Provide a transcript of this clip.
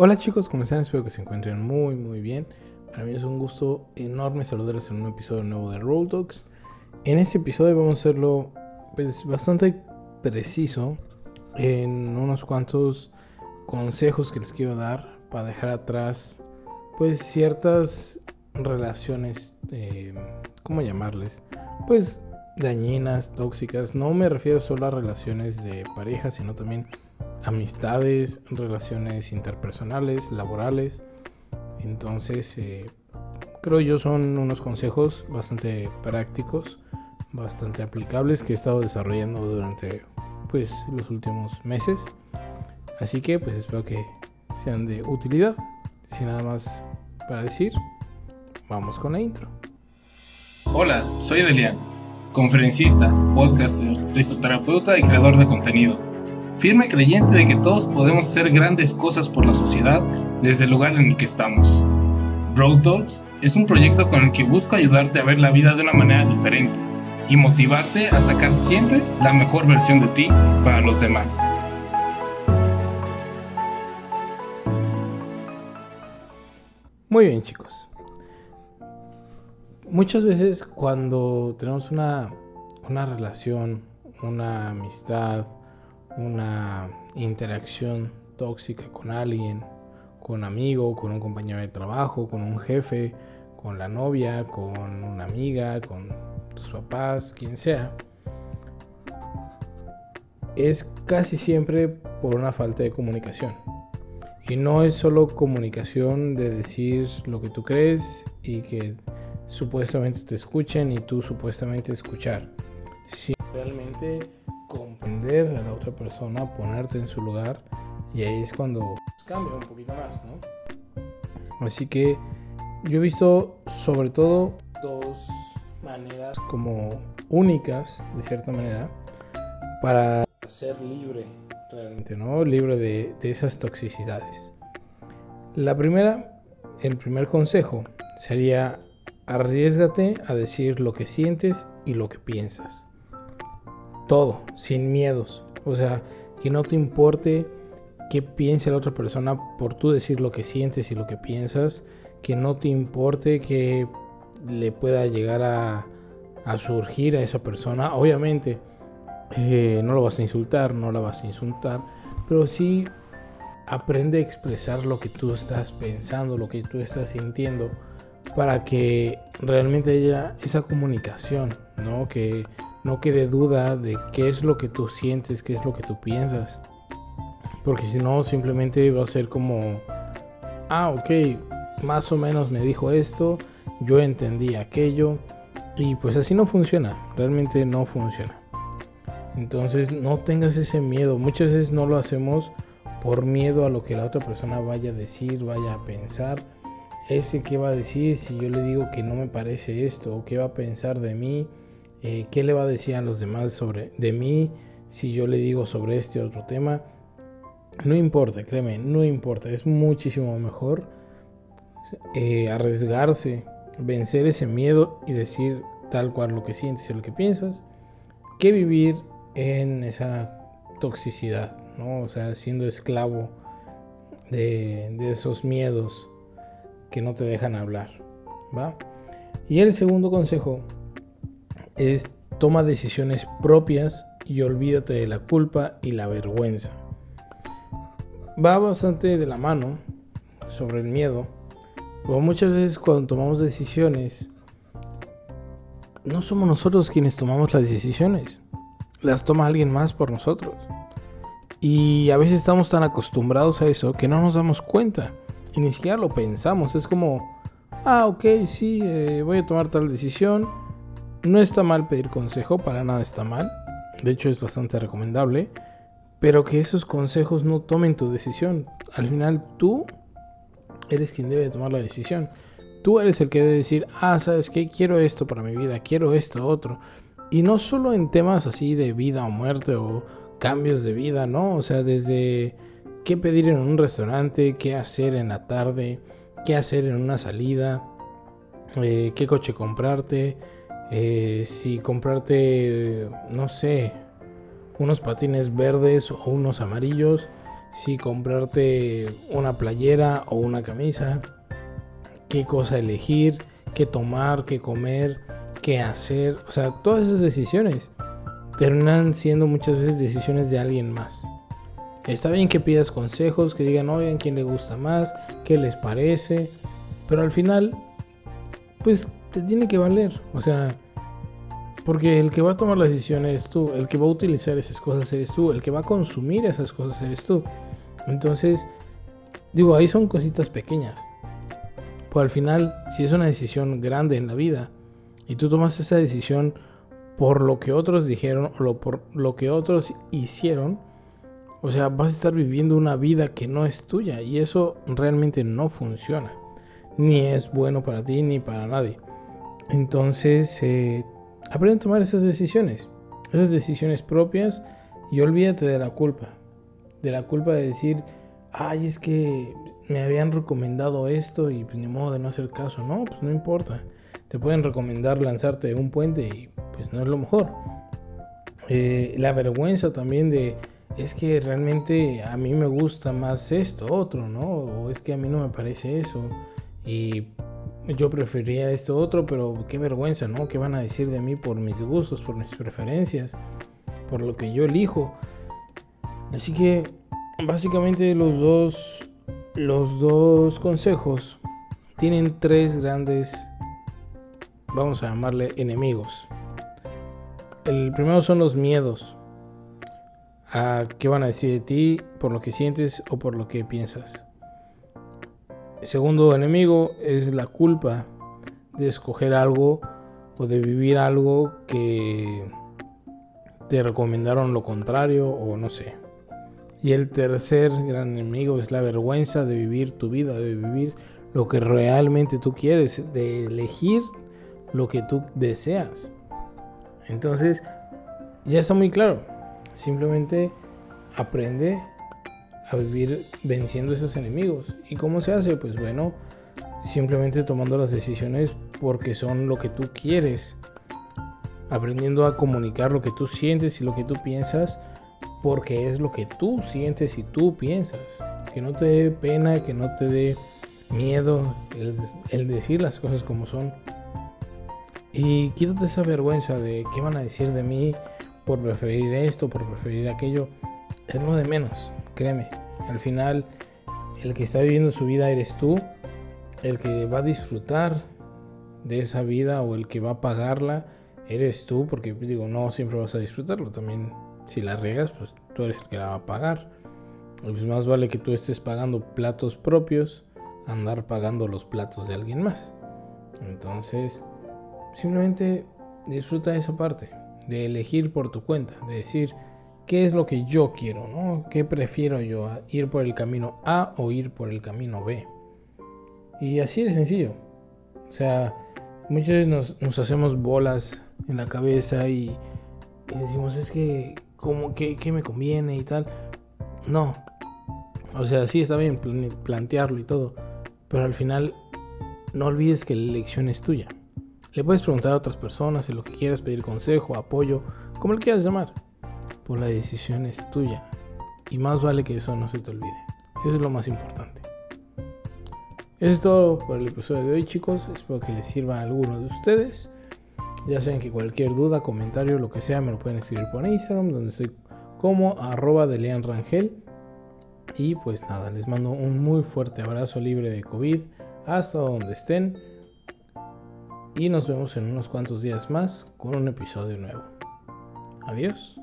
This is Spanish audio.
Hola chicos, ¿cómo están? Espero que se encuentren muy muy bien. Para mí es un gusto enorme saludarles en un episodio nuevo de Roll Talks. En este episodio vamos a hacerlo pues, bastante preciso en unos cuantos consejos que les quiero dar para dejar atrás pues ciertas relaciones, eh, ¿cómo llamarles? Pues dañinas, tóxicas. No me refiero solo a relaciones de pareja, sino también amistades, relaciones interpersonales, laborales. Entonces, eh, creo yo son unos consejos bastante prácticos, bastante aplicables que he estado desarrollando durante pues los últimos meses. Así que pues espero que sean de utilidad. Sin nada más para decir, vamos con la intro. Hola, soy Delian, conferencista, podcaster, risoterapeuta y creador de contenido firme creyente de que todos podemos hacer grandes cosas por la sociedad desde el lugar en el que estamos. Road Talks es un proyecto con el que busco ayudarte a ver la vida de una manera diferente y motivarte a sacar siempre la mejor versión de ti para los demás. Muy bien chicos. Muchas veces cuando tenemos una, una relación, una amistad, una interacción tóxica con alguien, con un amigo, con un compañero de trabajo, con un jefe, con la novia, con una amiga, con tus papás, quien sea, es casi siempre por una falta de comunicación. Y no es solo comunicación de decir lo que tú crees y que supuestamente te escuchen y tú supuestamente escuchar. Si realmente comprender a la otra persona, ponerte en su lugar y ahí es cuando cambia un poquito más, ¿no? Así que yo he visto sobre todo dos maneras como únicas, de cierta manera, para ser libre realmente, ¿no? Libre de, de esas toxicidades. La primera, el primer consejo sería arriesgate a decir lo que sientes y lo que piensas todo, sin miedos. O sea, que no te importe qué piense la otra persona por tú decir lo que sientes y lo que piensas, que no te importe que le pueda llegar a, surgir a esa persona. Obviamente, eh, no lo vas a insultar, no la vas a insultar, pero sí aprende a expresar lo que tú estás pensando, lo que tú estás sintiendo, para que realmente haya esa comunicación, ¿no? Que no quede duda de qué es lo que tú sientes, qué es lo que tú piensas. Porque si no, simplemente va a ser como, ah, ok, más o menos me dijo esto, yo entendí aquello. Y pues así no funciona, realmente no funciona. Entonces no tengas ese miedo. Muchas veces no lo hacemos por miedo a lo que la otra persona vaya a decir, vaya a pensar. Ese que va a decir si yo le digo que no me parece esto o qué va a pensar de mí eh, qué le va a decir a los demás sobre de mí si yo le digo sobre este otro tema. No importa, créeme, no importa. Es muchísimo mejor eh, arriesgarse, vencer ese miedo y decir tal cual lo que sientes y lo que piensas, que vivir en esa toxicidad, ¿no? O sea, siendo esclavo de, de esos miedos que no te dejan hablar, ¿va? Y el segundo consejo es toma decisiones propias y olvídate de la culpa y la vergüenza. Va bastante de la mano sobre el miedo, pero muchas veces cuando tomamos decisiones, no somos nosotros quienes tomamos las decisiones, las toma alguien más por nosotros. Y a veces estamos tan acostumbrados a eso que no nos damos cuenta y ni siquiera lo pensamos. Es como, ah, ok, sí, eh, voy a tomar tal decisión no está mal pedir consejo, para nada está mal. De hecho es bastante recomendable. Pero que esos consejos no tomen tu decisión. Al final tú eres quien debe tomar la decisión. Tú eres el que debe decir, ah, sabes que quiero esto para mi vida, quiero esto, otro. Y no solo en temas así de vida o muerte o cambios de vida, ¿no? O sea, desde qué pedir en un restaurante, qué hacer en la tarde, qué hacer en una salida, eh, qué coche comprarte, eh, si comprarte, no sé, unos patines verdes o unos amarillos, si comprarte una playera o una camisa, qué cosa elegir, qué tomar, qué comer, qué hacer. O sea, todas esas decisiones terminan siendo muchas veces decisiones de alguien más. Está bien que pidas consejos, que digan, oigan, quién le gusta más, qué les parece, pero al final, pues te tiene que valer. O sea, porque el que va a tomar la decisión eres tú, el que va a utilizar esas cosas eres tú, el que va a consumir esas cosas eres tú. Entonces, digo, ahí son cositas pequeñas. Pues al final, si es una decisión grande en la vida y tú tomas esa decisión por lo que otros dijeron o por lo que otros hicieron, o sea, vas a estar viviendo una vida que no es tuya y eso realmente no funciona. Ni es bueno para ti ni para nadie. Entonces, eh, aprende a tomar esas decisiones. Esas decisiones propias y olvídate de la culpa. De la culpa de decir, ay, es que me habían recomendado esto y pues ni modo de no hacer caso. No, pues no importa. Te pueden recomendar lanzarte de un puente y pues no es lo mejor. Eh, la vergüenza también de es que realmente a mí me gusta más esto, otro, ¿no? O es que a mí no me parece eso. Y yo prefería esto otro, pero qué vergüenza, ¿no? ¿Qué van a decir de mí por mis gustos, por mis preferencias, por lo que yo elijo? Así que básicamente los dos, los dos consejos tienen tres grandes, vamos a llamarle enemigos. El primero son los miedos a qué van a decir de ti por lo que sientes o por lo que piensas. Segundo enemigo es la culpa de escoger algo o de vivir algo que te recomendaron lo contrario o no sé. Y el tercer gran enemigo es la vergüenza de vivir tu vida, de vivir lo que realmente tú quieres, de elegir lo que tú deseas. Entonces, ya está muy claro Simplemente aprende a vivir venciendo esos enemigos. ¿Y cómo se hace? Pues bueno, simplemente tomando las decisiones porque son lo que tú quieres. Aprendiendo a comunicar lo que tú sientes y lo que tú piensas porque es lo que tú sientes y tú piensas. Que no te dé pena, que no te dé miedo el, decir las cosas como son. Y quítate esa vergüenza de qué van a decir de mí, por preferir esto, por preferir aquello, es lo de menos, créeme. Al final, el que está viviendo su vida eres tú, el que va a disfrutar de esa vida o el que va a pagarla eres tú, porque digo, no siempre vas a disfrutarlo, también si la riegas, pues tú eres el que la va a pagar. Pues más vale que tú estés pagando platos propios, andar pagando los platos de alguien más. Entonces, simplemente disfruta esa parte de elegir por tu cuenta, de decir qué es lo que yo quiero, ¿no? ¿Qué prefiero yo? ¿Ir por el camino A o ir por el camino B? Y así de sencillo. O sea, muchas veces nos, hacemos bolas en la cabeza y, decimos, es que, ¿cómo, qué, ¿qué me conviene y tal? No. O sea, sí está bien plantearlo y todo, pero al final no olvides que la elección es tuya. Le puedes preguntar a otras personas si lo que quieras, pedir consejo, apoyo, como le quieras llamar. Pues la decisión es tuya. Y más vale que eso no se te olvide. Eso es lo más importante. Eso es todo por el episodio de hoy, chicos. Espero que les sirva a alguno de ustedes. Ya saben que cualquier duda, comentario, lo que sea, me lo pueden escribir por Instagram, donde estoy como arroba de. Y pues nada, les mando un muy fuerte abrazo libre de COVID hasta donde estén y nos vemos en unos cuantos días más con un episodio nuevo. Adiós.